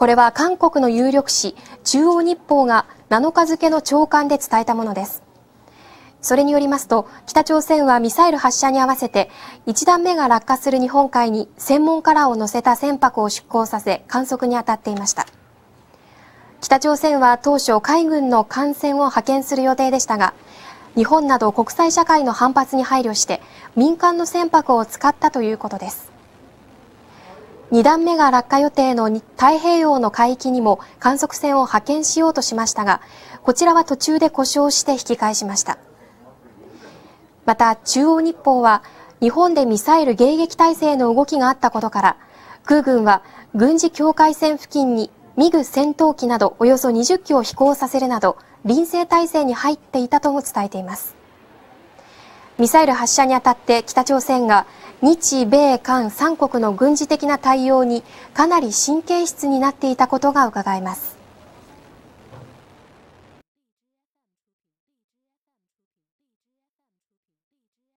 これは韓国の有力紙中央日報が7日付の朝刊で伝えたものです。それによりますと、北朝鮮はミサイル発射に合わせて、1段目が落下する日本海に専門カラーを乗せた船舶を出港させ、観測に当たっていました。北朝鮮は当初、海軍の艦船を派遣する予定でしたが、日本など国際社会の反発に配慮して、民間の船舶を使ったということです。2段目が落下予定の太平洋の海域にも観測船を派遣しようとしましたが、こちらは途中で故障して引き返しました。また、中央日報は、日本でミサイル迎撃体制の動きがあったことから、空軍は軍事境界線付近にミグ戦闘機などおよそ20機を飛行させるなど、臨戦態勢に入っていたとも伝えています。ミサイル発射にあたって北朝鮮が日米韓3国の軍事的な対応にかなり神経質になっていたことがうかがえます。